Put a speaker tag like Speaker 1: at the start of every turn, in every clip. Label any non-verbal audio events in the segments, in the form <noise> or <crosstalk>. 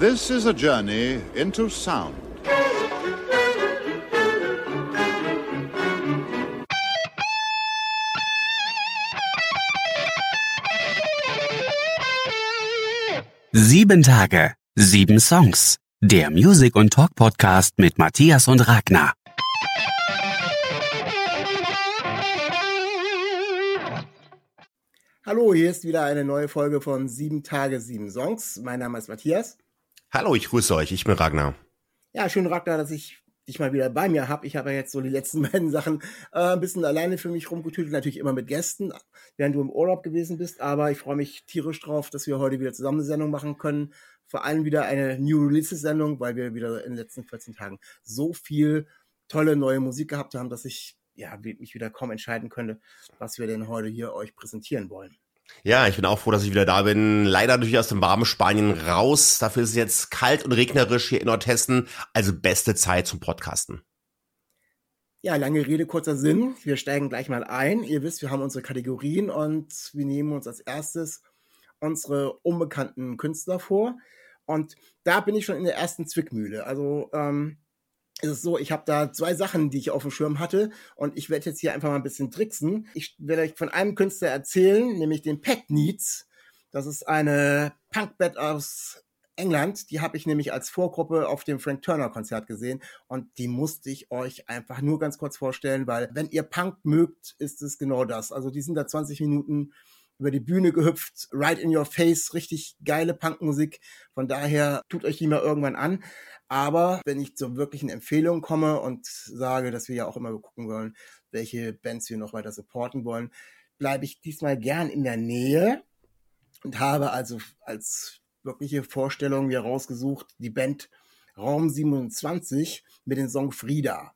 Speaker 1: This is a journey into sound.
Speaker 2: Sieben Tage, sieben Songs. Der Music- und Talk-Podcast mit Matthias und Ragnar.
Speaker 3: Hallo, hier ist wieder eine neue Folge von Sieben Tage, sieben Songs. Mein Name ist Matthias.
Speaker 4: Hallo, ich grüße euch. Ich bin Ragnar.
Speaker 3: Ja, schön, Ragnar, dass ich dich mal wieder bei mir habe. Ich habe ja jetzt so die letzten <laughs> beiden Sachen äh, ein bisschen alleine für mich rumgetütelt, natürlich immer mit Gästen, während du im Urlaub gewesen bist. Aber ich freue mich tierisch drauf, dass wir heute wieder zusammen eine Sendung machen können. Vor allem wieder eine New Releases Sendung, weil wir wieder in den letzten 14 Tagen so viel tolle neue Musik gehabt haben, dass ich ja, mich wieder kaum entscheiden könnte, was wir denn heute hier euch präsentieren wollen.
Speaker 4: Ja, ich bin auch froh, dass ich wieder da bin. Leider durch aus dem warmen Spanien raus. Dafür ist es jetzt kalt und regnerisch hier in Nordhessen. Also beste Zeit zum Podcasten.
Speaker 3: Ja, lange Rede, kurzer Sinn. Wir steigen gleich mal ein. Ihr wisst, wir haben unsere Kategorien und wir nehmen uns als erstes unsere unbekannten Künstler vor. Und da bin ich schon in der ersten Zwickmühle. Also ähm, ist es so, ich habe da zwei Sachen, die ich auf dem Schirm hatte und ich werde jetzt hier einfach mal ein bisschen tricksen. Ich werde euch von einem Künstler erzählen, nämlich den Pet Needs. Das ist eine Punkband aus England. Die habe ich nämlich als Vorgruppe auf dem Frank Turner Konzert gesehen und die musste ich euch einfach nur ganz kurz vorstellen, weil wenn ihr Punk mögt, ist es genau das. Also die sind da 20 Minuten über die Bühne gehüpft, right in your face, richtig geile Punkmusik. Von daher tut euch die mal irgendwann an. Aber wenn ich zur wirklichen Empfehlung komme und sage, dass wir ja auch immer gucken wollen, welche Bands wir noch weiter supporten wollen, bleibe ich diesmal gern in der Nähe und habe also als wirkliche Vorstellung mir rausgesucht die Band Raum 27 mit dem Song Frieda.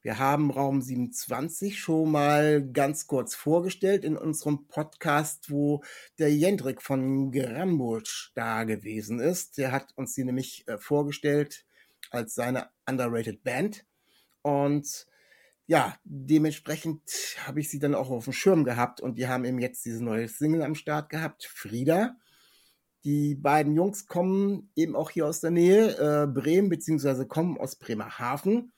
Speaker 3: Wir haben Raum 27 schon mal ganz kurz vorgestellt in unserem Podcast, wo der Jendrik von Grambusch da gewesen ist. Der hat uns die nämlich äh, vorgestellt als seine underrated Band. Und ja, dementsprechend habe ich sie dann auch auf dem Schirm gehabt und die haben eben jetzt diese neue Single am Start gehabt, Frieda. Die beiden Jungs kommen eben auch hier aus der Nähe, äh, Bremen, beziehungsweise kommen aus Bremerhaven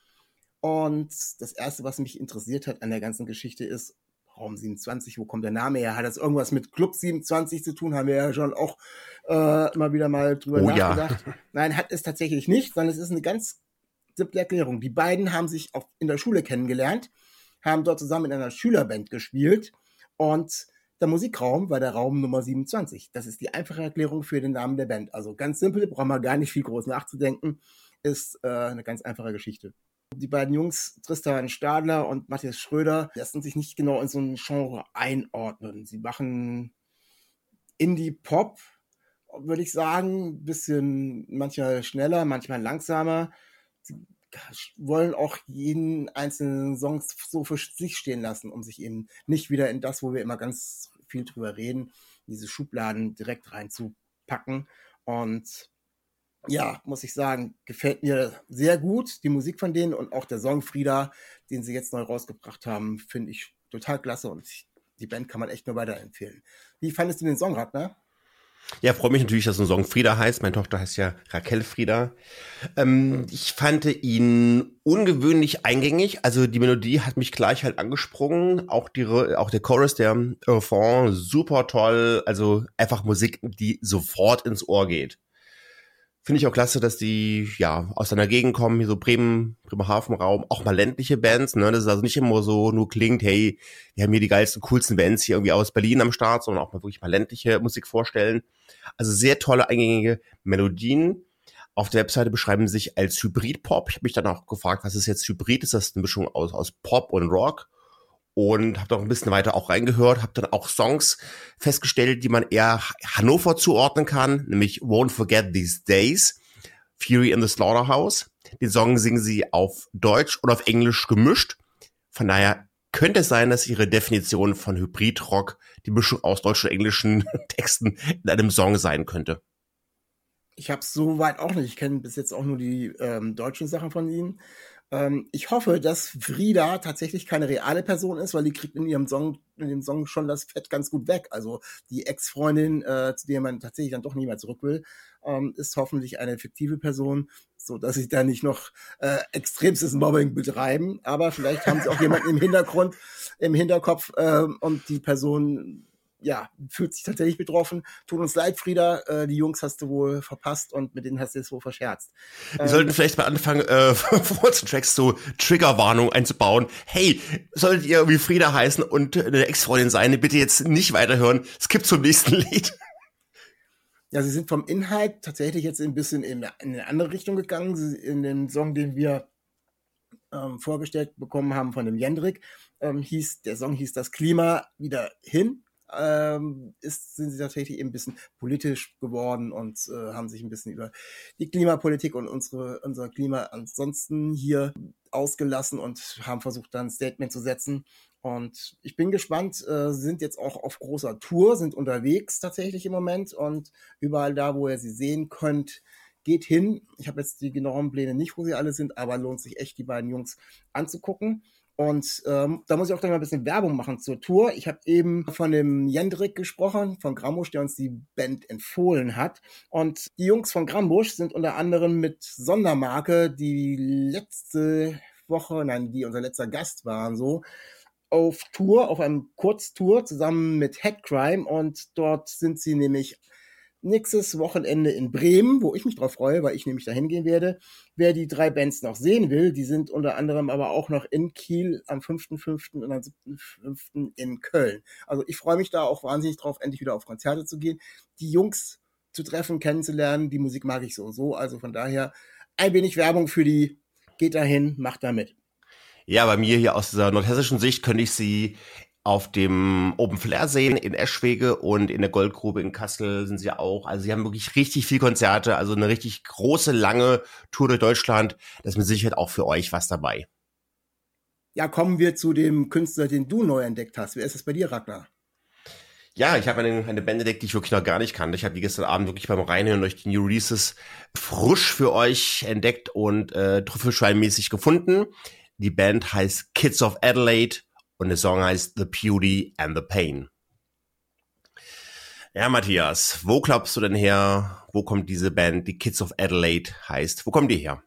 Speaker 3: und das Erste, was mich interessiert hat an der ganzen Geschichte ist, Raum 27, wo kommt der Name her? Hat das irgendwas mit Club 27 zu tun? Haben wir ja schon auch äh, immer wieder mal drüber
Speaker 4: Oh
Speaker 3: nachgedacht.
Speaker 4: ja.
Speaker 3: Nein, hat es tatsächlich nicht, sondern es ist eine ganz simple Erklärung. Die beiden haben sich auch in der Schule kennengelernt, haben dort zusammen in einer Schülerband gespielt und der Musikraum war der Raum Nummer 27. Das ist die einfache Erklärung für den Namen der Band. Also ganz simpel, brauchen wir gar nicht viel groß nachzudenken, ist äh, eine ganz einfache Geschichte. Die beiden Jungs, Tristan Stadler und Matthias Schröder, lassen sich nicht genau in so ein Genre einordnen. Sie machen Indie-Pop, würde ich sagen, bisschen manchmal schneller, manchmal langsamer. Sie wollen auch jeden einzelnen Song so für sich stehen lassen, um sich eben nicht wieder in das, wo wir immer ganz viel drüber reden, diese Schubladen direkt reinzupacken. Und ja, muss ich sagen, gefällt mir sehr gut, die Musik von denen und auch der Song Frieda, den sie jetzt neu rausgebracht haben, finde ich total klasse und die Band kann man echt nur weiterempfehlen. Wie fandest du den Song, Ragnar?
Speaker 4: Ja, freue mich natürlich, dass ein Song Frieda heißt. Meine Tochter heißt ja Raquel Frieda. Ähm, ich fand ihn ungewöhnlich eingängig. Also die Melodie hat mich gleich halt angesprungen. Auch, die, auch der Chorus, der Refrain, super toll. Also einfach Musik, die sofort ins Ohr geht. Finde ich auch klasse, dass die ja aus deiner Gegend kommen, hier so Bremen, Bremerhaven-Raum, auch mal ländliche Bands, ne? Das ist also nicht immer so nur klingt, hey, wir haben hier die geilsten, coolsten Bands hier irgendwie aus Berlin am Start, sondern auch mal wirklich mal ländliche Musik vorstellen. Also sehr tolle, eingängige Melodien. Auf der Webseite beschreiben sie sich als Hybrid-Pop. Ich habe mich dann auch gefragt, was ist jetzt Hybrid? Ist das eine Mischung aus, aus Pop und Rock? Und habe doch ein bisschen weiter auch reingehört, habe dann auch Songs festgestellt, die man eher Hannover zuordnen kann, nämlich Won't Forget These Days, Fury in the Slaughterhouse. Den Song singen sie auf Deutsch und auf Englisch gemischt. Von daher könnte es sein, dass ihre Definition von Hybridrock die Mischung aus deutschen und englischen <laughs> Texten in einem Song sein könnte.
Speaker 3: Ich habe es soweit auch nicht. Ich kenne bis jetzt auch nur die ähm, deutschen Sachen von ihnen. Ähm, ich hoffe, dass Frieda tatsächlich keine reale Person ist, weil die kriegt in ihrem Song, in dem Song schon das Fett ganz gut weg. Also die Ex-Freundin, äh, zu der man tatsächlich dann doch nie mehr zurück will, ähm, ist hoffentlich eine fiktive Person, so dass sie da nicht noch äh, extremstes Mobbing betreiben. Aber vielleicht haben sie auch jemanden im Hintergrund, im Hinterkopf äh, und die Person ja, fühlt sich tatsächlich betroffen. Tut uns leid, Frieda, äh, die Jungs hast du wohl verpasst und mit denen hast du es wohl verscherzt.
Speaker 4: Wir ähm, sollten vielleicht mal anfangen, äh, <laughs> vor Tracks so Triggerwarnung einzubauen. Hey, solltet ihr wie Frieda heißen und eine Ex-Freundin sein, bitte jetzt nicht weiterhören. Skip zum nächsten Lied.
Speaker 3: Ja, sie sind vom Inhalt tatsächlich jetzt ein bisschen in, in eine andere Richtung gegangen. Sie, in dem Song, den wir ähm, vorgestellt bekommen haben von dem Jendrik, ähm, hieß, der Song hieß Das Klima wieder hin ähm, ist, sind sie tatsächlich eben ein bisschen politisch geworden und äh, haben sich ein bisschen über die Klimapolitik und unsere, unser Klima ansonsten hier ausgelassen und haben versucht, dann ein Statement zu setzen. Und ich bin gespannt, äh, sind jetzt auch auf großer Tour, sind unterwegs tatsächlich im Moment und überall da, wo ihr sie sehen könnt, geht hin. Ich habe jetzt die genauen Pläne nicht, wo sie alle sind, aber lohnt sich echt, die beiden Jungs anzugucken. Und ähm, da muss ich auch gleich mal ein bisschen Werbung machen zur Tour. Ich habe eben von dem Jendrik gesprochen, von Grambusch, der uns die Band empfohlen hat. Und die Jungs von Grambusch sind unter anderem mit Sondermarke, die letzte Woche, nein, die unser letzter Gast waren, so, auf Tour, auf einem Kurztour zusammen mit Headcrime. Und dort sind sie nämlich nächstes Wochenende in Bremen, wo ich mich drauf freue, weil ich nämlich dahin gehen werde. Wer die drei Bands noch sehen will, die sind unter anderem aber auch noch in Kiel am 5.5. und am 7.5. in Köln. Also ich freue mich da auch wahnsinnig drauf, endlich wieder auf Konzerte zu gehen, die Jungs zu treffen, kennenzulernen. Die Musik mag ich so und so. Also von daher ein wenig Werbung für die. Geht dahin, macht da mit.
Speaker 4: Ja, bei mir hier aus dieser nordhessischen Sicht könnte ich sie auf dem Open Flair sehen in Eschwege und in der Goldgrube in Kassel sind sie auch. Also sie haben wirklich richtig viel Konzerte, also eine richtig große, lange Tour durch Deutschland. Das ist mit Sicherheit auch für euch was dabei.
Speaker 3: Ja, kommen wir zu dem Künstler, den du neu entdeckt hast. Wer ist es bei dir, Ragnar?
Speaker 4: Ja, ich habe eine, eine Band entdeckt, die ich wirklich noch gar nicht kannte. Ich habe die gestern Abend wirklich beim Reinhören durch die New Releases frisch für euch entdeckt und äh, Trüffelschweinmäßig gefunden. Die Band heißt Kids of Adelaide und der Song heißt The Beauty and the Pain. Ja, Matthias, wo glaubst du denn her, wo kommt diese Band, die Kids of Adelaide heißt? Wo kommen die her?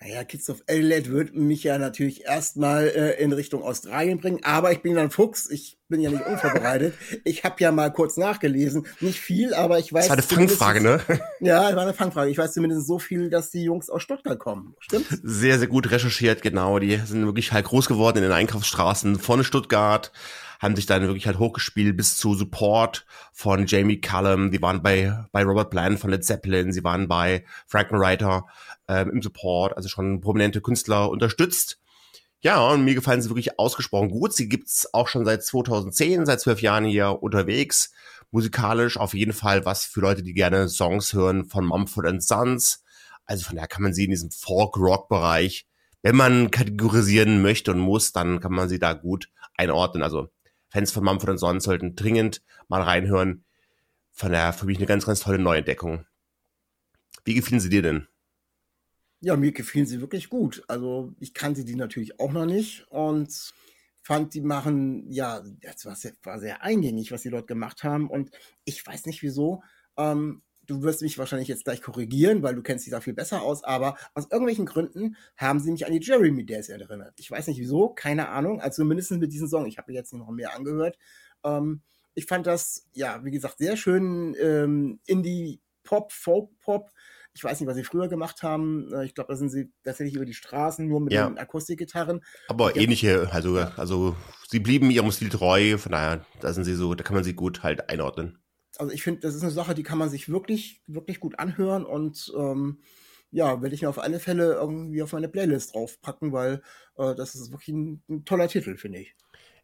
Speaker 3: Naja, Kids of Adelaide würde mich ja natürlich erstmal äh, in Richtung Australien bringen, aber ich bin dann Fuchs, ich bin ja nicht unvorbereitet. Ich habe ja mal kurz nachgelesen, nicht viel, aber ich weiß. Das
Speaker 4: war eine Fangfrage, ne? <laughs>
Speaker 3: Ja, das war eine Fangfrage. Ich weiß zumindest so viel, dass die Jungs aus Stuttgart kommen. Stimmt?
Speaker 4: Sehr, sehr gut recherchiert, genau. Die sind wirklich halt groß geworden in den Einkaufsstraßen von Stuttgart haben sich dann wirklich halt hochgespielt bis zu Support von Jamie Cullum. Die waren bei, bei Robert Plant von Led Zeppelin. Sie waren bei Frankenwriter ähm, im Support, also schon prominente Künstler unterstützt. Ja, und mir gefallen sie wirklich ausgesprochen gut. Sie gibt's auch schon seit 2010, seit zwölf Jahren hier unterwegs. Musikalisch auf jeden Fall was für Leute, die gerne Songs hören von Mumford Sons. Also von daher kann man sie in diesem Folk-Rock-Bereich, wenn man kategorisieren möchte und muss, dann kann man sie da gut einordnen. Also Fans von Mumford Sons sollten dringend mal reinhören. Von daher für mich eine ganz, ganz tolle Neuentdeckung. Wie gefielen sie dir denn?
Speaker 3: Ja, mir gefielen sie wirklich gut. Also ich kannte die natürlich auch noch nicht und fand, die machen, ja, das war sehr, war sehr eingängig, was die dort gemacht haben. Und ich weiß nicht wieso. Ähm, du wirst mich wahrscheinlich jetzt gleich korrigieren, weil du kennst dich da viel besser aus, aber aus irgendwelchen Gründen haben sie mich an die Jeremy Days erinnert. Ich weiß nicht wieso, keine Ahnung, also mindestens mit diesem Song. Ich habe jetzt noch mehr angehört. Ähm, ich fand das, ja, wie gesagt, sehr schön ähm, Indie-Pop, Folk-Pop ich weiß nicht, was sie früher gemacht haben. Äh, ich glaube, da sind sie tatsächlich über die Straßen nur mit ja. den Akustikgitarren.
Speaker 4: Aber ähnliche, also, also sie blieben ihrem Stil treu, von daher, da sind sie so, da kann man sie gut halt einordnen.
Speaker 3: Also ich finde, das ist eine Sache, die kann man sich wirklich, wirklich gut anhören und ähm, ja, werde ich mir auf alle Fälle irgendwie auf meine Playlist draufpacken, weil äh, das ist wirklich ein, ein toller Titel, finde ich.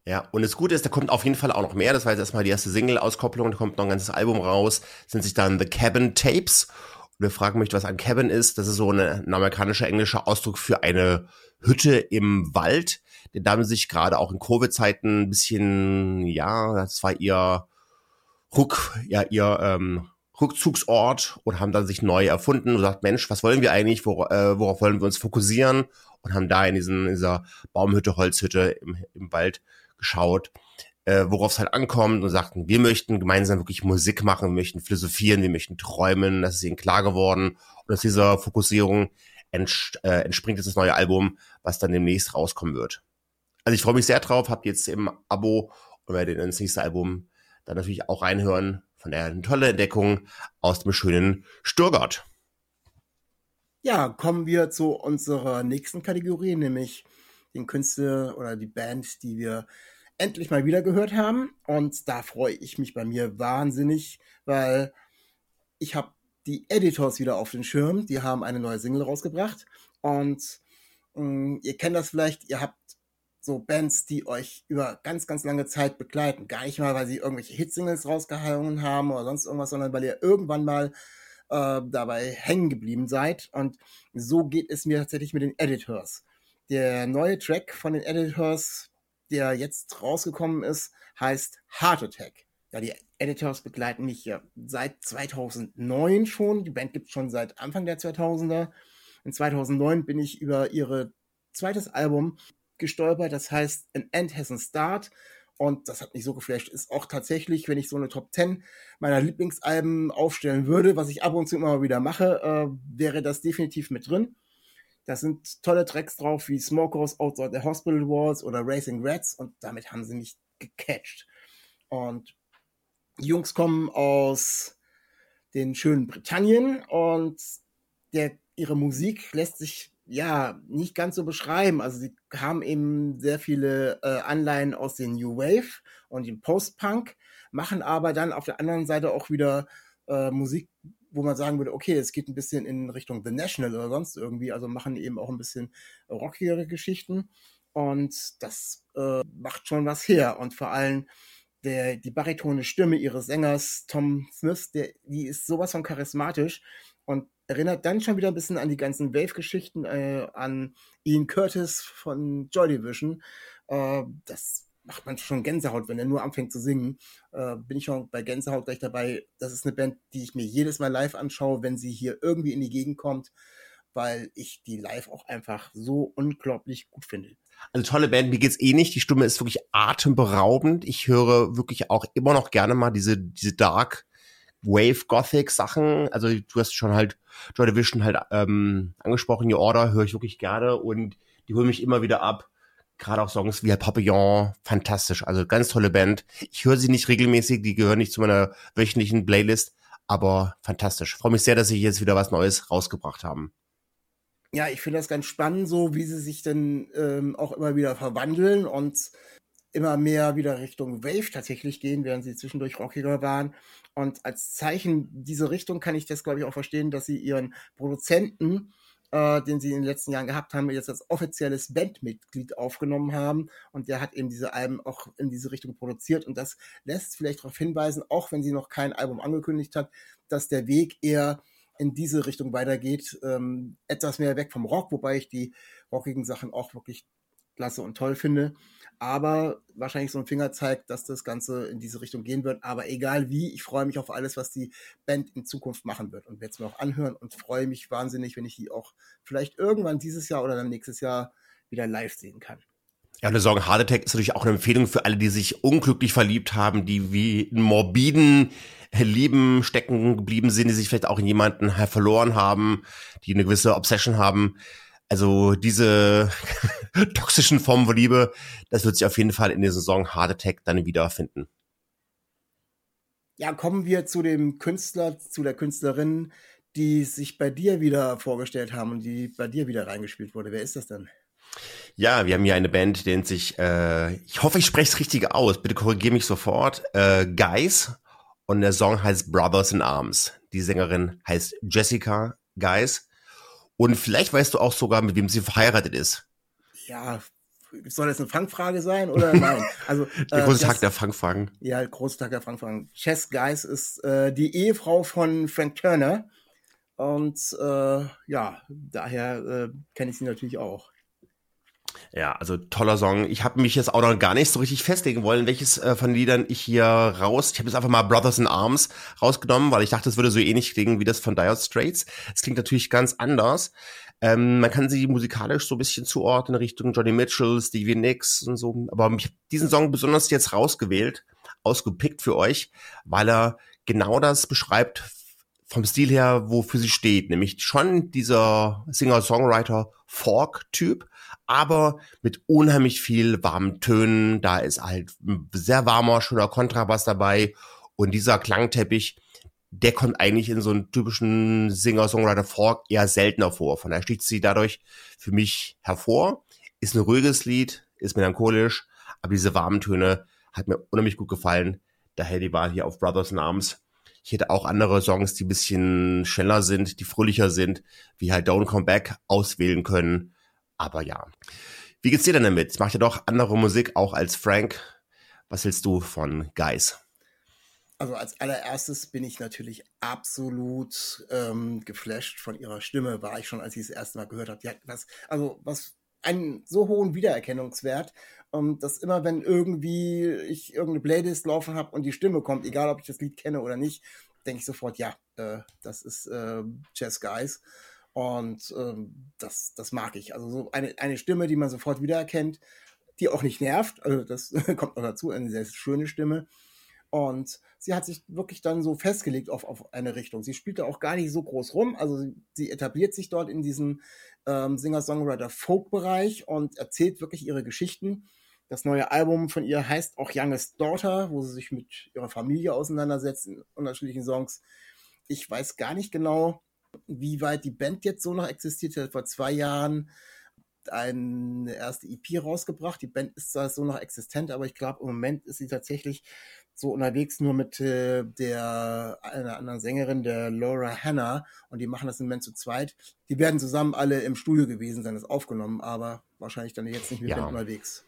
Speaker 4: Ja, und das Gute ist, da kommt auf jeden Fall auch noch mehr. Das war jetzt erstmal die erste Single-Auskopplung, da kommt noch ein ganzes Album raus. Das nennt sich dann The Cabin Tapes wer fragen möchte, was ein Cabin ist, das ist so eine, ein amerikanischer englischer Ausdruck für eine Hütte im Wald. Denn damit sich gerade auch in Covid-Zeiten ein bisschen, ja, das war ihr Ruck, ja, ihr ähm, Rückzugsort und haben dann sich neu erfunden und gesagt, Mensch, was wollen wir eigentlich, wor äh, worauf wollen wir uns fokussieren? Und haben da in, diesen, in dieser Baumhütte, Holzhütte im, im Wald geschaut, äh, worauf es halt ankommt und sagten, wir möchten gemeinsam wirklich Musik machen, wir möchten philosophieren, wir möchten träumen, das ist ihnen klar geworden und aus dieser Fokussierung ents äh, entspringt jetzt das neue Album, was dann demnächst rauskommen wird. Also ich freue mich sehr drauf, habt jetzt im Abo und werde ins nächste Album dann natürlich auch reinhören. Von daher eine tolle Entdeckung aus dem schönen Stuttgart.
Speaker 3: Ja, kommen wir zu unserer nächsten Kategorie, nämlich den Künstler oder die Band, die wir endlich mal wieder gehört haben. Und da freue ich mich bei mir wahnsinnig, weil ich habe die Editors wieder auf den Schirm. Die haben eine neue Single rausgebracht. Und mh, mm, ihr kennt das vielleicht, ihr habt so Bands, die euch über ganz, ganz lange Zeit begleiten. Gar nicht mal, weil sie irgendwelche Hitsingles rausgehauen haben oder sonst irgendwas, sondern weil ihr irgendwann mal äh, dabei hängen geblieben seid. Und so geht es mir tatsächlich mit den Editors. Der neue Track von den Editors, der jetzt rausgekommen ist, heißt Heart Attack. Ja, die Editors begleiten mich ja seit 2009 schon. Die Band gibt es schon seit Anfang der 2000er. In 2009 bin ich über ihre zweites Album gestolpert. Das heißt, An End has a Start. Und das hat mich so geflasht. Ist auch tatsächlich, wenn ich so eine Top 10 meiner Lieblingsalben aufstellen würde, was ich ab und zu immer wieder mache, äh, wäre das definitiv mit drin. Da sind tolle Tracks drauf wie Smokers Outside the Hospital Walls oder Racing Rats und damit haben sie mich gecatcht. Und die Jungs kommen aus den schönen Britannien und der, ihre Musik lässt sich ja, nicht ganz so beschreiben. Also sie haben eben sehr viele äh, Anleihen aus den New Wave und dem Post-Punk, machen aber dann auf der anderen Seite auch wieder äh, Musik, wo man sagen würde, okay, es geht ein bisschen in Richtung The National oder sonst irgendwie, also machen eben auch ein bisschen rockigere Geschichten und das äh, macht schon was her und vor allem der, die baritone Stimme ihres Sängers Tom Smith, der, die ist sowas von charismatisch und erinnert dann schon wieder ein bisschen an die ganzen Wave-Geschichten, äh, an Ian Curtis von Joy Division. Äh, das macht man schon Gänsehaut, wenn er nur anfängt zu singen. Äh, bin ich schon bei Gänsehaut gleich dabei. Das ist eine Band, die ich mir jedes Mal live anschaue, wenn sie hier irgendwie in die Gegend kommt, weil ich die live auch einfach so unglaublich gut finde.
Speaker 4: Also tolle Band, mir geht's eh nicht. Die Stimme ist wirklich atemberaubend. Ich höre wirklich auch immer noch gerne mal diese, diese Dark Wave Gothic Sachen. Also du hast schon halt Joy Division halt ähm, angesprochen, Your Order höre ich wirklich gerne und die holen mich immer wieder ab. Gerade auch Songs wie Papillon, fantastisch. Also ganz tolle Band. Ich höre sie nicht regelmäßig, die gehören nicht zu meiner wöchentlichen Playlist, aber fantastisch. Freue mich sehr, dass sie jetzt wieder was Neues rausgebracht haben.
Speaker 3: Ja, ich finde das ganz spannend, so wie sie sich dann ähm, auch immer wieder verwandeln und immer mehr wieder Richtung Wave tatsächlich gehen, während sie zwischendurch rockiger waren. Und als Zeichen dieser Richtung kann ich das, glaube ich, auch verstehen, dass sie ihren Produzenten, äh, den sie in den letzten Jahren gehabt haben, jetzt als offizielles Bandmitglied aufgenommen haben. Und der hat eben diese Alben auch in diese Richtung produziert. Und das lässt vielleicht darauf hinweisen, auch wenn sie noch kein Album angekündigt hat, dass der Weg eher in diese Richtung weitergeht. Ähm, etwas mehr weg vom Rock, wobei ich die rockigen Sachen auch wirklich klasse und toll finde aber wahrscheinlich so ein Finger zeigt, dass das Ganze in diese Richtung gehen wird. Aber egal wie, ich freue mich auf alles, was die Band in Zukunft machen wird und werde es mir auch anhören und freue mich wahnsinnig, wenn ich die auch vielleicht irgendwann dieses Jahr oder dann nächstes Jahr wieder live sehen kann.
Speaker 4: Ja, eine Sorge Heart Attack ist natürlich auch eine Empfehlung für alle, die sich unglücklich verliebt haben, die wie in morbiden Lieben stecken geblieben sind, die sich vielleicht auch in jemanden verloren haben, die eine gewisse Obsession haben. Also diese <laughs> toxischen Formen von Liebe, das wird sich auf jeden Fall in der Saison Hard Attack dann wiederfinden.
Speaker 3: Ja, kommen wir zu dem Künstler, zu der Künstlerin, die sich bei dir wieder vorgestellt haben und die bei dir wieder reingespielt wurde. Wer ist das denn?
Speaker 4: Ja, wir haben hier eine Band, die nennt sich, äh, ich hoffe, ich spreche es richtig aus, bitte korrigiere mich sofort, äh, Guys. Und der Song heißt Brothers in Arms. Die Sängerin heißt Jessica Guys. Und vielleicht weißt du auch sogar, mit wem sie verheiratet ist.
Speaker 3: Ja, soll das eine Fangfrage sein oder <laughs> nein?
Speaker 4: Also der äh, große Tag der Fangfragen.
Speaker 3: Ja, große Tag der Fangfragen. Chess Guys ist äh, die Ehefrau von Frank Turner und äh, ja, daher äh, kenne ich sie natürlich auch.
Speaker 4: Ja, also toller Song. Ich habe mich jetzt auch noch gar nicht so richtig festlegen wollen, welches äh, von den Liedern ich hier raus. Ich habe jetzt einfach mal Brothers in Arms rausgenommen, weil ich dachte, es würde so ähnlich klingen wie das von Dire Straits. Es klingt natürlich ganz anders. Ähm, man kann sie musikalisch so ein bisschen zuordnen Richtung Johnny Mitchell, Stevie Nicks und so. Aber ich habe diesen Song besonders jetzt rausgewählt, ausgepickt für euch, weil er genau das beschreibt vom Stil her, wofür sie steht. Nämlich schon dieser Singer-Songwriter-Folk-Typ aber mit unheimlich viel warmen Tönen. Da ist halt ein sehr warmer, schöner Kontrabass dabei und dieser Klangteppich, der kommt eigentlich in so einen typischen Singer-Songwriter-Folk eher seltener vor. Von daher sticht sie dadurch für mich hervor. Ist ein ruhiges Lied, ist melancholisch, aber diese warmen Töne hat mir unheimlich gut gefallen. Daher die Wahl hier auf Brothers in Arms. Ich hätte auch andere Songs, die ein bisschen schneller sind, die fröhlicher sind, wie halt Don't Come Back auswählen können. Aber ja. Wie geht's dir denn damit? Macht ja doch andere Musik auch als Frank. Was hältst du von Guys?
Speaker 3: Also als allererstes bin ich natürlich absolut ähm, geflasht von ihrer Stimme, war ich schon, als ich das erste Mal gehört habe. Die was, also was einen so hohen Wiedererkennungswert, ähm, dass immer wenn irgendwie ich irgendeine Playlist laufen habe und die Stimme kommt, egal ob ich das Lied kenne oder nicht, denke ich sofort, ja, äh, das ist äh, Jazz Guys. Und ähm, das, das mag ich. Also so eine, eine Stimme, die man sofort wiedererkennt, die auch nicht nervt. Also das <laughs> kommt noch dazu, eine sehr schöne Stimme. Und sie hat sich wirklich dann so festgelegt auf, auf eine Richtung. Sie spielt da auch gar nicht so groß rum. Also sie, sie etabliert sich dort in diesem ähm, Singer-Songwriter-Folk-Bereich und erzählt wirklich ihre Geschichten. Das neue Album von ihr heißt auch Youngest Daughter, wo sie sich mit ihrer Familie auseinandersetzt in unterschiedlichen Songs. Ich weiß gar nicht genau, wie weit die Band jetzt so noch existiert. Sie hat vor zwei Jahren eine erste EP rausgebracht. Die Band ist zwar so noch existent, aber ich glaube, im Moment ist sie tatsächlich so unterwegs nur mit äh, der einer anderen Sängerin, der Laura Hanna, und die machen das im Moment zu zweit. Die werden zusammen alle im Studio gewesen sein, das aufgenommen, aber wahrscheinlich dann jetzt nicht mit ja. Band unterwegs.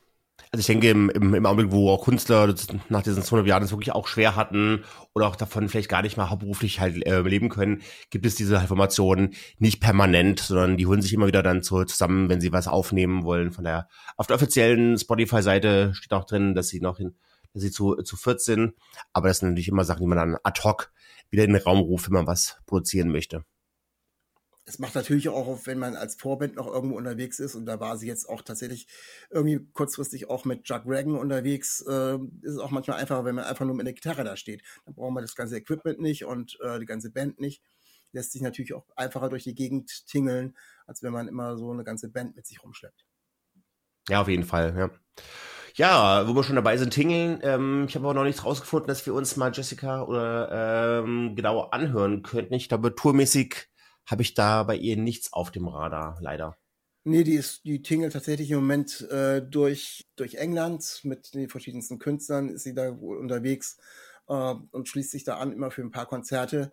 Speaker 4: Also ich denke, im, im, im Augenblick, wo auch Künstler nach diesen 200 Jahren es wirklich auch schwer hatten oder auch davon vielleicht gar nicht mal hauptberuflich halt äh, leben können, gibt es diese Informationen nicht permanent, sondern die holen sich immer wieder dann so zusammen, wenn sie was aufnehmen wollen. Von der auf der offiziellen Spotify-Seite steht auch drin, dass sie noch in, dass sie zu, zu 14, aber das sind natürlich immer Sachen, die man dann ad hoc wieder in den Raum ruft, wenn man was produzieren möchte
Speaker 3: es macht natürlich auch, wenn man als Vorband noch irgendwo unterwegs ist, und da war sie jetzt auch tatsächlich irgendwie kurzfristig auch mit Chuck Reagan unterwegs, äh, ist es auch manchmal einfacher, wenn man einfach nur mit der Gitarre da steht. Dann braucht man das ganze Equipment nicht und äh, die ganze Band nicht. Lässt sich natürlich auch einfacher durch die Gegend tingeln, als wenn man immer so eine ganze Band mit sich rumschleppt.
Speaker 4: Ja, auf jeden Fall, ja. Ja, wo wir schon dabei sind, Tingeln. Ähm, ich habe aber noch nichts rausgefunden, dass wir uns mal Jessica oder ähm, genauer anhören könnten. Ich glaube, tourmäßig habe ich da bei ihr nichts auf dem Radar, leider.
Speaker 3: Nee, die ist, die tingelt tatsächlich im Moment äh, durch, durch England mit den verschiedensten Künstlern, ist sie da unterwegs äh, und schließt sich da an, immer für ein paar Konzerte,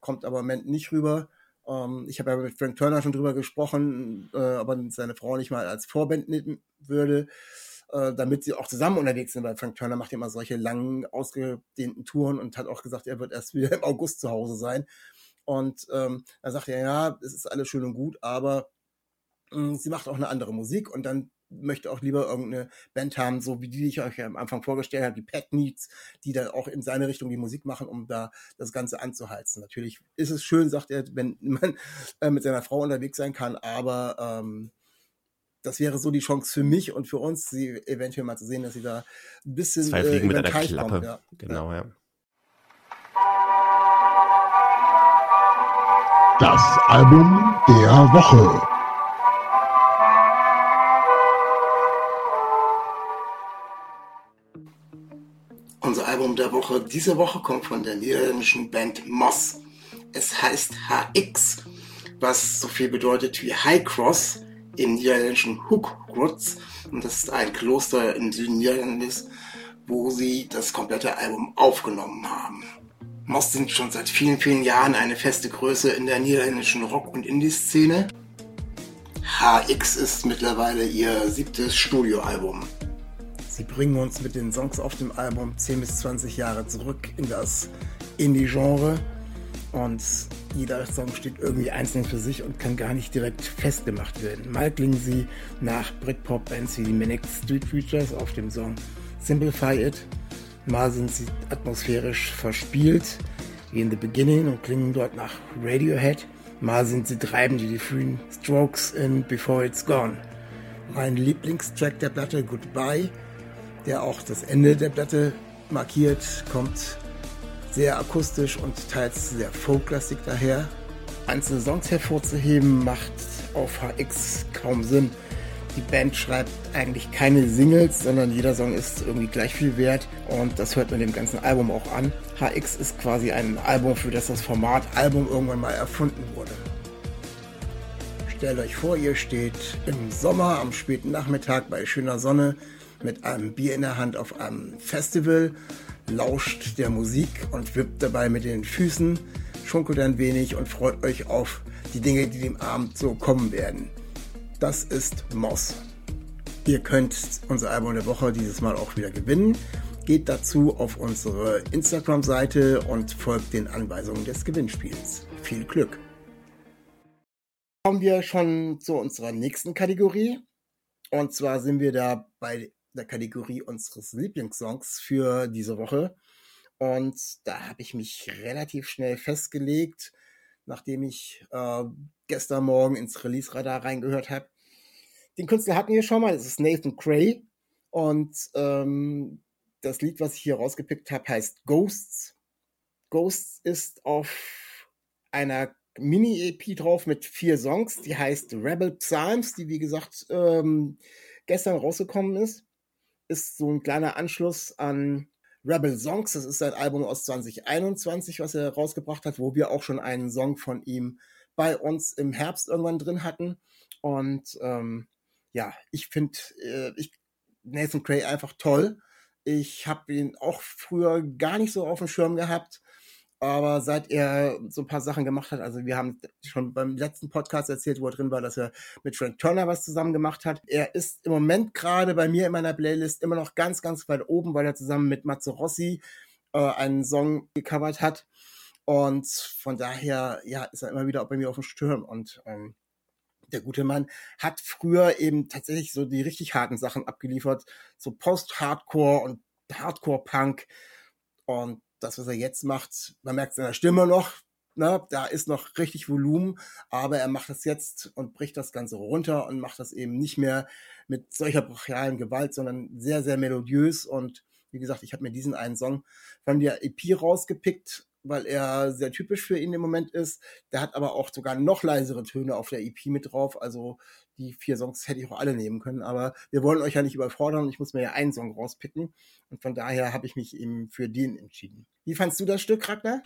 Speaker 3: kommt aber im Moment nicht rüber. Ähm, ich habe ja mit Frank Turner schon drüber gesprochen, äh, aber seine Frau nicht mal als Vorband nehmen würde, äh, damit sie auch zusammen unterwegs sind, weil Frank Turner macht ja immer solche langen, ausgedehnten Touren und hat auch gesagt, er wird erst wieder im August zu Hause sein. Und ähm, er sagt er, ja, es ist alles schön und gut, aber mh, hm, sie macht auch eine andere Musik und dann möchte auch lieber irgendeine Band haben, so wie die, die ich euch am Anfang vorgestellt habe, die Pat Needs, die dann auch in seine Richtung die Musik machen, um da das Ganze anzuheizen. Natürlich ist es schön, sagt er, wenn <laughs> man äh, mit seiner Frau unterwegs sein kann, aber ähm, das wäre so die Chance für mich und für uns, sie eventuell mal zu sehen, dass sie da ein bisschen
Speaker 4: Zwei Fliegen äh, mit einer Klappe. Kommt, ja. Genau, ja.
Speaker 5: Das Album der Woche.
Speaker 3: Unser Album der Woche diese Woche kommt von der niederländischen Band Moss. Es heißt HX, was so viel bedeutet wie High Cross im niederländischen Hookgrutz. Und das ist ein Kloster in Süden Niederlandes, wo sie das komplette Album aufgenommen haben. Moss sind schon seit vielen, vielen Jahren eine feste Größe in der niederländischen Rock- und Indie-Szene. HX ist mittlerweile ihr siebtes Studioalbum. Sie bringen uns mit den Songs auf dem Album 10 bis 20 Jahre zurück in das Indie-Genre Und jeder Song steht irgendwie einzeln für sich und kann gar nicht direkt festgemacht werden. Mal klingen sie nach Britpop-Bands wie Manic Street Preachers auf dem Song Simplify It. Mal sind sie atmosphärisch verspielt, wie in The Beginning und klingen dort nach Radiohead. Mal sind sie treibend wie die frühen Strokes in Before It's Gone. Mein Lieblingstrack der Platte Goodbye, der auch das Ende der Platte markiert, kommt sehr akustisch und teils sehr folklastig daher. Einzelne Songs hervorzuheben macht auf HX kaum Sinn. Die Band schreibt eigentlich keine Singles, sondern jeder Song ist irgendwie gleich viel wert und das hört man dem ganzen Album auch an. HX ist quasi ein Album, für das das Format Album irgendwann mal erfunden wurde. Stellt euch vor, ihr steht im Sommer am späten Nachmittag bei schöner Sonne mit einem Bier in der Hand auf einem Festival lauscht der Musik und wippt dabei mit den Füßen, schunkelt ein wenig und freut euch auf die Dinge, die dem Abend so kommen werden. Das ist Moss. Ihr könnt unser Album der Woche dieses Mal auch wieder gewinnen. Geht dazu auf unsere Instagram-Seite und folgt den Anweisungen des Gewinnspiels. Viel Glück! Kommen wir schon zu unserer nächsten Kategorie. Und zwar sind wir da bei der Kategorie unseres Lieblingssongs für diese Woche. Und da habe ich mich relativ schnell festgelegt, nachdem ich äh, gestern Morgen ins Release-Radar reingehört habe. Den Künstler hatten wir schon mal, das ist Nathan Cray. Und ähm, das Lied, was ich hier rausgepickt habe, heißt Ghosts. Ghosts ist auf einer Mini-EP drauf mit vier Songs, die heißt Rebel Psalms, die wie gesagt ähm, gestern rausgekommen ist ist so ein kleiner Anschluss an Rebel Songs. Das ist sein Album aus 2021, was er rausgebracht hat, wo wir auch schon einen Song von ihm bei uns im Herbst irgendwann drin hatten. Und ähm, ja, ich finde äh, Nathan Cray einfach toll. Ich habe ihn auch früher gar nicht so auf dem Schirm gehabt aber seit er so ein paar Sachen gemacht hat, also wir haben schon beim letzten Podcast erzählt, wo er drin war, dass er mit Frank Turner was zusammen gemacht hat. Er ist im Moment gerade bei mir in meiner Playlist immer noch ganz, ganz weit oben, weil er zusammen mit Mazzo Rossi äh, einen Song gecovert hat. Und von daher, ja, ist er immer wieder bei mir auf dem Sturm. Und ähm, der gute Mann hat früher eben tatsächlich so die richtig harten Sachen abgeliefert, so Post-Hardcore und Hardcore-Punk. Und das, was er jetzt macht, man merkt seiner Stimme noch, ne, da ist noch richtig Volumen, aber er macht das jetzt und bricht das Ganze runter und macht das eben nicht mehr mit solcher brachialen Gewalt, sondern sehr, sehr melodiös und wie gesagt, ich habe mir diesen einen Song von der EP rausgepickt, weil er sehr typisch für ihn im Moment ist. Der hat aber auch sogar noch leisere Töne auf der EP mit drauf. Also die vier Songs hätte ich auch alle nehmen können. Aber wir wollen euch ja nicht überfordern. Ich muss mir ja einen Song rauspicken. Und von daher habe ich mich eben für den entschieden. Wie fandst du das Stück, Ragnar?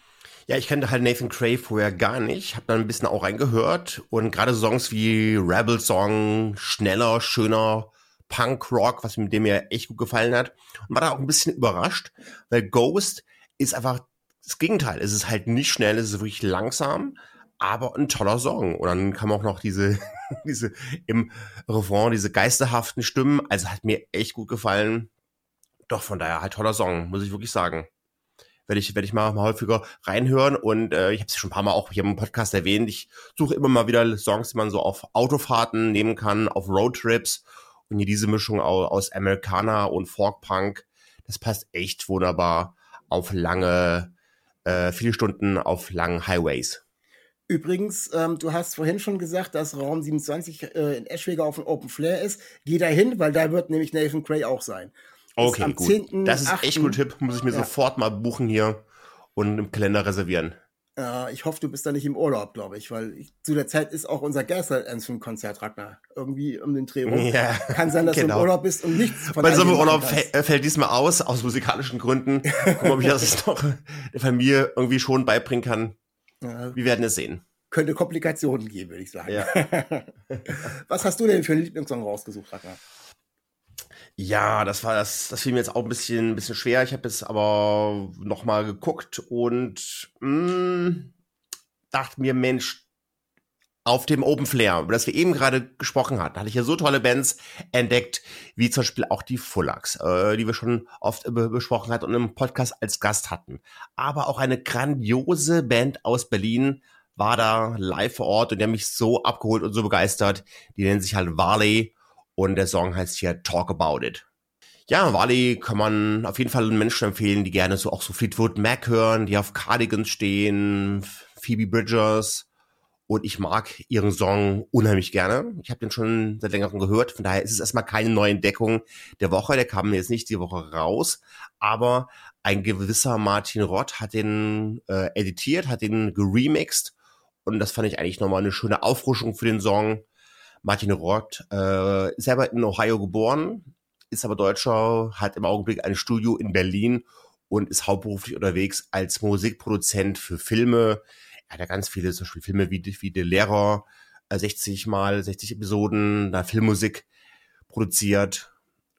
Speaker 4: Ja, ich kannte halt Nathan Cray vorher gar nicht. Habe dann ein bisschen auch reingehört. Und gerade Songs wie Rebel Song, schneller, schöner, Punk Rock, was mit dem mir echt gut gefallen hat. Und war da auch ein bisschen überrascht, weil Ghost ist einfach das Gegenteil. Es ist halt nicht schnell, es ist wirklich langsam, aber ein toller Song. Und dann kam auch noch diese, <laughs> diese im Refrain, diese geisterhaften Stimmen. Also hat mir echt gut gefallen. Doch von daher halt toller Song, muss ich wirklich sagen. Werde ich, werde ich mal, mal häufiger reinhören und äh, ich habe es schon ein paar Mal auch hier im Podcast erwähnt. Ich suche immer mal wieder Songs, die man so auf Autofahrten nehmen kann, auf Roadtrips. Und hier diese Mischung aus, Americana und Folkpunk, das passt echt wunderbar auf lange äh, viele Stunden auf langen Highways.
Speaker 3: Übrigens, ähm, du hast vorhin schon gesagt, dass Raum 27 äh, in Eschwege auf dem Open Flair ist. Geh da hin, weil da wird nämlich Nathan Cray auch sein.
Speaker 4: Okay, gut. 10. Das ist 8. echt gut Tipp. Muss ich mir ja. sofort mal buchen hier und im Kalender reservieren.
Speaker 3: Äh, ich hoffe, du bist da nicht im Urlaub, glaube ich, weil ich, zu der Zeit ist auch unser Gerstl-Konzert, Ragnar. Irgendwie um den Dreh rum. Ja, Kann sein, dass genau. du im genau. Urlaub bist und nichts
Speaker 4: von Bei so einem Urlaub fällt, diesmal aus, aus musikalischen Gründen. Gucken, ob ich das <laughs> noch der Familie irgendwie schon beibringen kann. Ja. Wir werden es sehen.
Speaker 3: Könnte Komplikationen geben, würde ich sagen. Ja. <laughs> Was hast du denn für einen Lieblingssong rausgesucht, Ragnar?
Speaker 4: Ja, das war das, das fiel mir jetzt auch ein bisschen, ein bisschen schwer. Ich habe jetzt aber noch mal geguckt und mh, hm, dachte mir, Mensch, auf dem Open Flair, über das wir eben gerade gesprochen hatten, hatte ich ja so tolle Bands entdeckt, wie zum Beispiel auch die Fullax, äh, die wir schon oft besprochen hatten und im Podcast als Gast hatten. Aber auch eine grandiose Band aus Berlin war da live vor Ort und der mich so abgeholt und so begeistert. Die nennen sich halt Varley und der Song heißt hier Talk About It. Ja, Varley kann man auf jeden Fall Menschen empfehlen, die gerne so auch so Fleetwood Mac hören, die auf Cardigans stehen, Phoebe Bridgers, und ich mag ihren Song unheimlich gerne. Ich habe den schon seit längerem gehört. Von daher ist es erstmal keine neue Entdeckung der Woche. Der kam jetzt nicht die Woche raus. Aber ein gewisser Martin Rott hat den äh, editiert, hat den geremixed. Und das fand ich eigentlich nochmal eine schöne Auffrischung für den Song. Martin Rott äh, selber in Ohio geboren, ist aber Deutscher, hat im Augenblick ein Studio in Berlin und ist hauptberuflich unterwegs als Musikproduzent für Filme, er hat ja ganz viele zum Beispiel Filme wie, wie The Lehrer, 60 äh, mal 60 Episoden, da Filmmusik produziert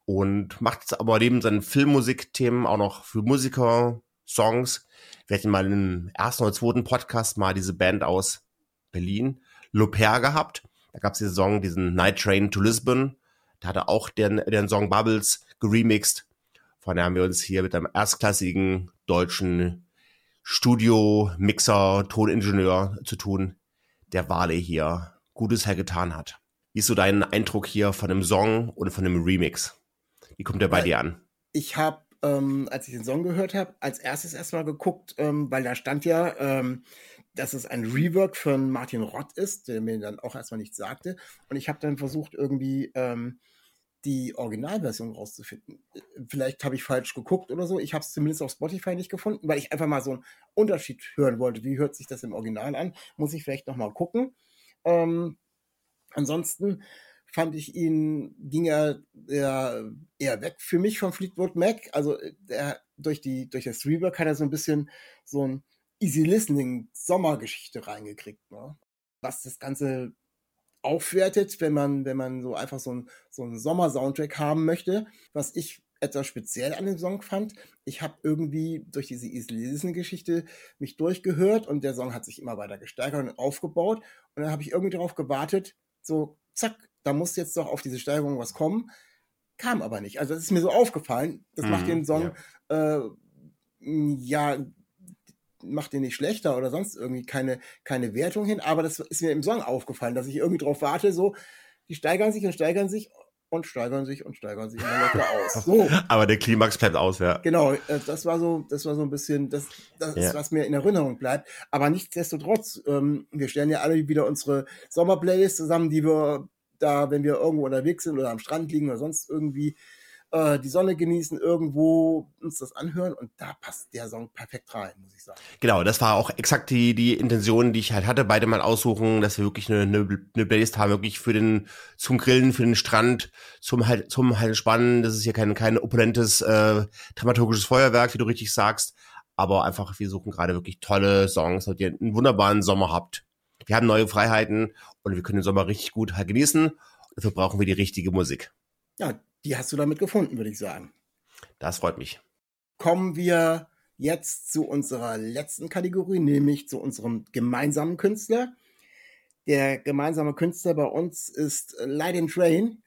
Speaker 4: und macht jetzt aber neben seinen Filmmusikthemen auch noch für Musiker Songs. Wir hatten mal im ersten oder zweiten Podcast mal diese Band aus Berlin, Loper gehabt. Da gab es diesen Song, diesen Night Train to Lisbon. Da hat er auch den, den Song Bubbles geremixed. Von daher haben wir uns hier mit einem erstklassigen deutschen Studio, Mixer, Toningenieur zu tun, der Wale hier Gutes hergetan hat. Wie ist so dein Eindruck hier von dem Song und von dem Remix? Wie kommt der bei ja, dir an?
Speaker 3: Ich habe, ähm, als ich den Song gehört habe, als erstes erstmal geguckt, ähm, weil da stand ja, ähm, dass es ein Rework von Martin Rott ist, der mir dann auch erstmal nichts sagte. Und ich habe dann versucht, irgendwie ähm, die Originalversion rauszufinden. Vielleicht habe ich falsch geguckt oder so. Ich habe es zumindest auf Spotify nicht gefunden, weil ich einfach mal so einen Unterschied hören wollte. Wie hört sich das im Original an? Muss ich vielleicht noch mal gucken. Ähm, ansonsten fand ich ihn, ging er eher, eher weg für mich von Fleetwood Mac. Also er, durch, die, durch das Rework hat er so ein bisschen so ein Easy Listening Sommergeschichte reingekriegt. Ne? Was das Ganze aufwertet, wenn man, wenn man so einfach so ein, so einen Sommer-Soundtrack haben möchte. Was ich etwas speziell an dem Song fand, ich habe irgendwie durch diese Easy Listen-Geschichte mich durchgehört und der Song hat sich immer weiter gesteigert und aufgebaut. Und dann habe ich irgendwie darauf gewartet, so, zack, da muss jetzt doch auf diese Steigerung was kommen. Kam aber nicht. Also das ist mir so aufgefallen. Das mhm, macht den Song ja. Äh, ja macht den nicht schlechter oder sonst irgendwie keine, keine Wertung hin, aber das ist mir im Song aufgefallen, dass ich irgendwie drauf warte, so, die steigern sich und steigern sich und steigern sich und steigern sich und dann läuft aus. <laughs> So.
Speaker 4: Aber der Klimax bleibt aus, ja.
Speaker 3: Genau, äh, das war so, das war so ein bisschen, das, das ja. ist, was mir in Erinnerung bleibt. Aber nichtsdestotrotz, ähm, wir stellen ja alle wieder unsere Sommerplaylist zusammen, die wir da, wenn wir irgendwo unterwegs sind oder am Strand liegen oder sonst irgendwie äh, die Sonne genießen, irgendwo uns das anhören und da passt der Song perfekt rein, muss ich sagen.
Speaker 4: Genau, das war auch exakt die, die Intention, die ich halt hatte, beide mal aussuchen, dass wir wirklich eine, eine, eine Playlist haben, wirklich für den, zum Grillen, für den Strand, zum halt, zum halt Spannen. Das ist hier kein, kein opulentes, äh, dramaturgisches Feuerwerk, wie du richtig sagst, aber einfach, wir suchen gerade wirklich tolle Songs, damit ihr einen wunderbaren Sommer habt. Wir haben neue Freiheiten und wir können den Sommer richtig gut halt genießen. Dafür brauchen wir die richtige Musik.
Speaker 3: Ja, die hast du damit gefunden, würde ich sagen.
Speaker 4: Das freut mich.
Speaker 3: Kommen wir jetzt zu unserer letzten Kategorie, nämlich zu unserem gemeinsamen Künstler. Der gemeinsame Künstler bei uns ist Light Train.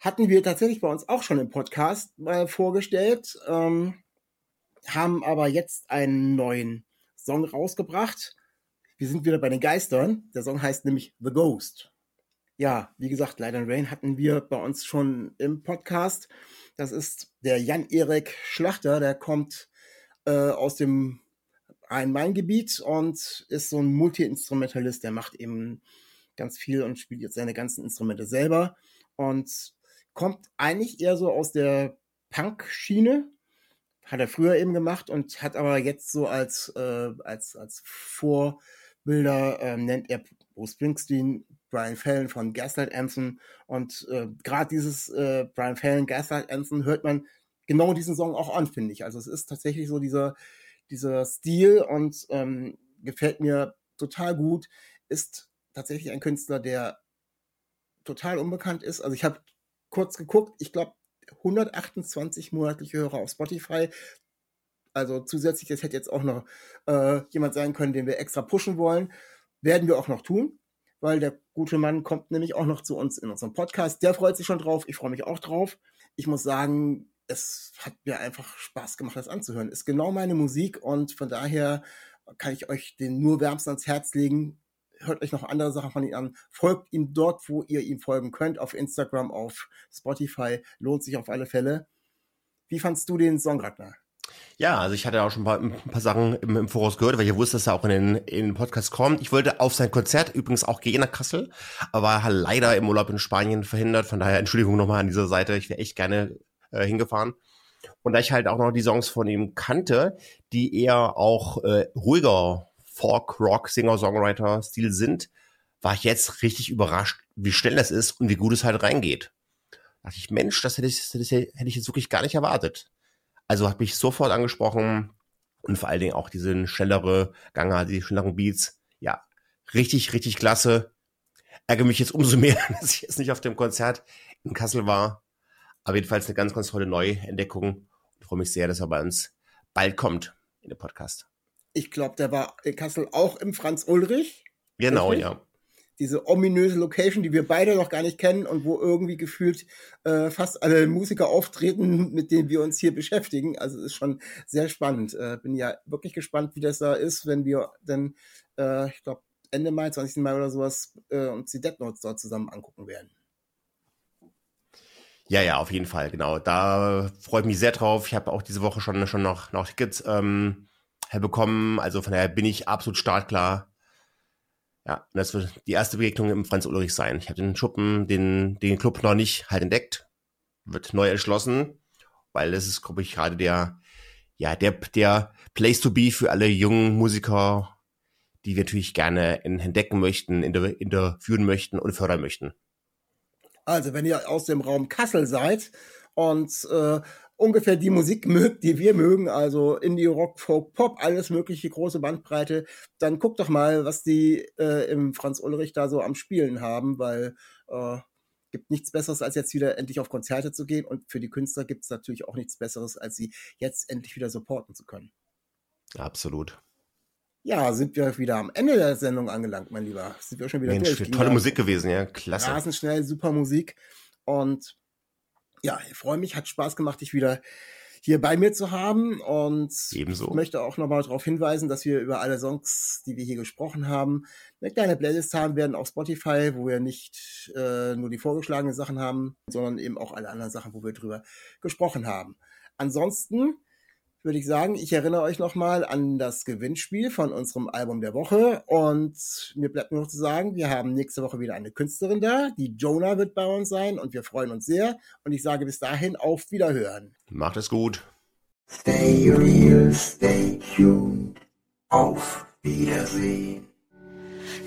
Speaker 3: Hatten wir tatsächlich bei uns auch schon im Podcast mal vorgestellt, ähm, haben aber jetzt einen neuen Song rausgebracht. Wir sind wieder bei den Geistern. Der Song heißt nämlich The Ghost ja, wie gesagt, Light Rain hatten wir bei uns schon im Podcast. Das ist der Jan-Erik Schlachter, der kommt äh, aus dem Rhein-Main-Gebiet und ist so ein Multi-Instrumentalist, der macht eben ganz viel und spielt jetzt seine ganzen Instrumente selber und kommt eigentlich eher so aus der Punk-Schiene. Hat er früher eben gemacht und hat aber jetzt so als, äh, als, als Vorbilder, äh, nennt er Bruce Springsteen, Brian Fallon von Gaslight Anthem und äh, gerade dieses äh, Brian Fallon Gaslight Anthem hört man genau diesen Song auch an, finde ich. Also es ist tatsächlich so dieser, dieser Stil und ähm, gefällt mir total gut. Ist tatsächlich ein Künstler, der total unbekannt ist. Also ich habe kurz geguckt, ich glaube 128 monatliche Hörer auf Spotify. Also zusätzlich, das hätte jetzt auch noch äh, jemand sein können, den wir extra pushen wollen. Werden wir auch noch tun weil der gute Mann kommt nämlich auch noch zu uns in unserem Podcast. Der freut sich schon drauf, ich freue mich auch drauf. Ich muss sagen, es hat mir einfach Spaß gemacht, das anzuhören. Ist genau meine Musik und von daher kann ich euch den nur wärmstens ans Herz legen. Hört euch noch andere Sachen von ihm an. Folgt ihm dort, wo ihr ihm folgen könnt. Auf Instagram, auf Spotify. Lohnt sich auf alle Fälle. Wie fandst du den Song, Ragnar?
Speaker 4: Ja, also ich hatte auch schon ein paar, ein paar Sachen im, im, Voraus gehört, weil ich wusste, dass er auch in den, in den Podcast kommt. Ich wollte auf sein Konzert übrigens auch gehen nach Kassel, aber leider im Urlaub in Spanien verhindert. Von daher Entschuldigung nochmal an dieser Seite. Ich wäre echt gerne äh, hingefahren. Und da ich halt auch noch die Songs von ihm kannte, die eher auch äh, ruhiger Folk, Rock, Singer, Songwriter Stil sind, war ich jetzt richtig überrascht, wie schnell das ist und wie gut es halt reingeht. Da dachte ich, Mensch, das hätte ich, das hätte ich jetzt wirklich gar nicht erwartet. Also hat mich sofort angesprochen und vor allen Dingen auch diese schnellere Ganger, die schnelleren Beats. Ja, richtig, richtig klasse. Ärgere mich jetzt umso mehr, <laughs> dass ich jetzt nicht auf dem Konzert in Kassel war. Aber jedenfalls eine ganz, ganz tolle Neuentdeckung. Ich freue mich sehr, dass er bei uns bald kommt in den Podcast.
Speaker 3: Ich glaube, der war in Kassel auch im Franz Ulrich.
Speaker 4: Genau, richtig? ja.
Speaker 3: Diese ominöse Location, die wir beide noch gar nicht kennen und wo irgendwie gefühlt äh, fast alle Musiker auftreten, mit denen wir uns hier beschäftigen. Also es ist schon sehr spannend. Äh, bin ja wirklich gespannt, wie das da ist, wenn wir dann, äh, ich glaube, Ende Mai, 20. Mai oder sowas, äh, uns die Dead Notes dort zusammen angucken werden.
Speaker 4: Ja, ja, auf jeden Fall, genau. Da freue ich mich sehr drauf. Ich habe auch diese Woche schon, schon noch, noch Tickets ähm, bekommen. Also von daher bin ich absolut startklar. Ja, das wird die erste Begegnung im Franz Ulrich sein. Ich habe den Schuppen, den, den Club noch nicht halt entdeckt. Wird neu erschlossen, weil das ist, glaube ich, gerade der, ja, der, der Place to be für alle jungen Musiker, die wir natürlich gerne entdecken möchten, interviewen möchten und fördern möchten.
Speaker 3: Also, wenn ihr aus dem Raum Kassel seid und äh, ungefähr die Musik <laughs> mögt, die wir mögen, also Indie, Rock, Folk, Pop, alles mögliche, große Bandbreite, dann guckt doch mal, was die äh, im Franz Ulrich da so am Spielen haben, weil äh, gibt nichts Besseres, als jetzt wieder endlich auf Konzerte zu gehen und für die Künstler gibt es natürlich auch nichts Besseres, als sie jetzt endlich wieder supporten zu können.
Speaker 4: Absolut.
Speaker 3: Ja, sind wir wieder am Ende der Sendung angelangt, mein Lieber. Sind wir schon wieder
Speaker 4: Mensch, durch. tolle Musik gewesen, ja, klasse.
Speaker 3: Rasenschnell, super Musik. Und ja, ich freue mich, hat Spaß gemacht, dich wieder hier bei mir zu haben. Und
Speaker 4: Ebenso.
Speaker 3: ich möchte auch nochmal darauf hinweisen, dass wir über alle Songs, die wir hier gesprochen haben, eine kleine Playlist haben werden auf Spotify, wo wir nicht äh, nur die vorgeschlagenen Sachen haben, sondern eben auch alle anderen Sachen, wo wir drüber gesprochen haben. Ansonsten würde ich sagen, ich erinnere euch nochmal an das Gewinnspiel von unserem Album der Woche. Und mir bleibt nur noch zu sagen, wir haben nächste Woche wieder eine Künstlerin da. Die Jonah wird bei uns sein und wir freuen uns sehr. Und ich sage bis dahin auf Wiederhören.
Speaker 4: Macht es gut.
Speaker 6: Stay real, stay tuned. Auf Wiedersehen.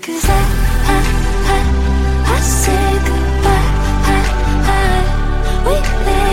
Speaker 6: Cause I, I, I, I say goodbye. I, I, we live